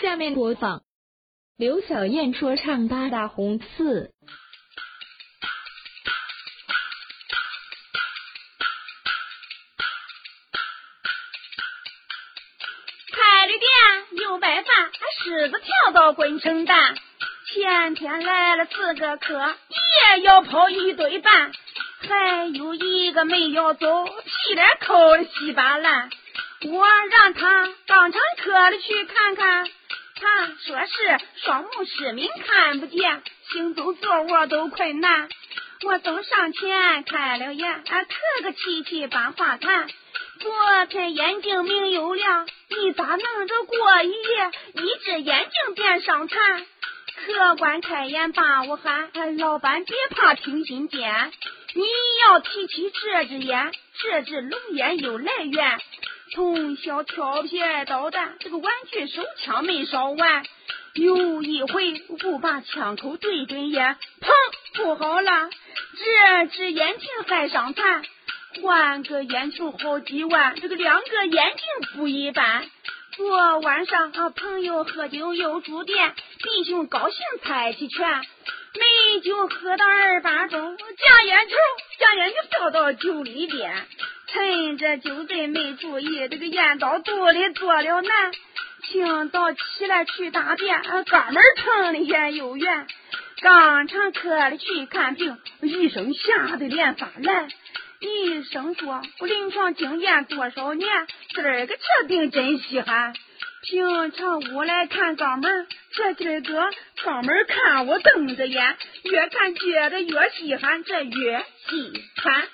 下面播放刘小燕说唱八大红四。开了店有白饭，狮子跳到滚成蛋。前天来了四个客，也要跑一堆半。还有一个没要走，屁脸抠的稀巴烂。我让他当成客里去看看，他说是双目失明看不见，行走坐卧都困难。我走上前开了眼，啊客个气气把话谈。昨天眼睛明又亮，你咋弄着过一夜，一只眼睛变伤残？客官开眼把我喊，老板别怕听心间，你要提起这只眼，这只龙眼有来源。从小调皮捣蛋，这个玩具手枪没少玩。有一回不把枪口对准眼，砰，不好了，这只眼睛还伤残。换个眼球好几万，这个两个眼睛不一般。昨晚上啊，朋友喝酒又住店，弟兄高兴猜起拳，美酒喝到二八钟，将烟抽，将烟就掉到酒里边。趁着酒醉没注意，这个烟到肚里做了难。清早起来去大便，肛门疼的也有缘。刚上科里去看病，医生吓得脸发蓝。医生说：“我临床经验多少年，今儿个这病真稀罕。平常我来看肛门，这今儿个肛门看我瞪着眼，越看觉得越稀罕，这越稀罕。”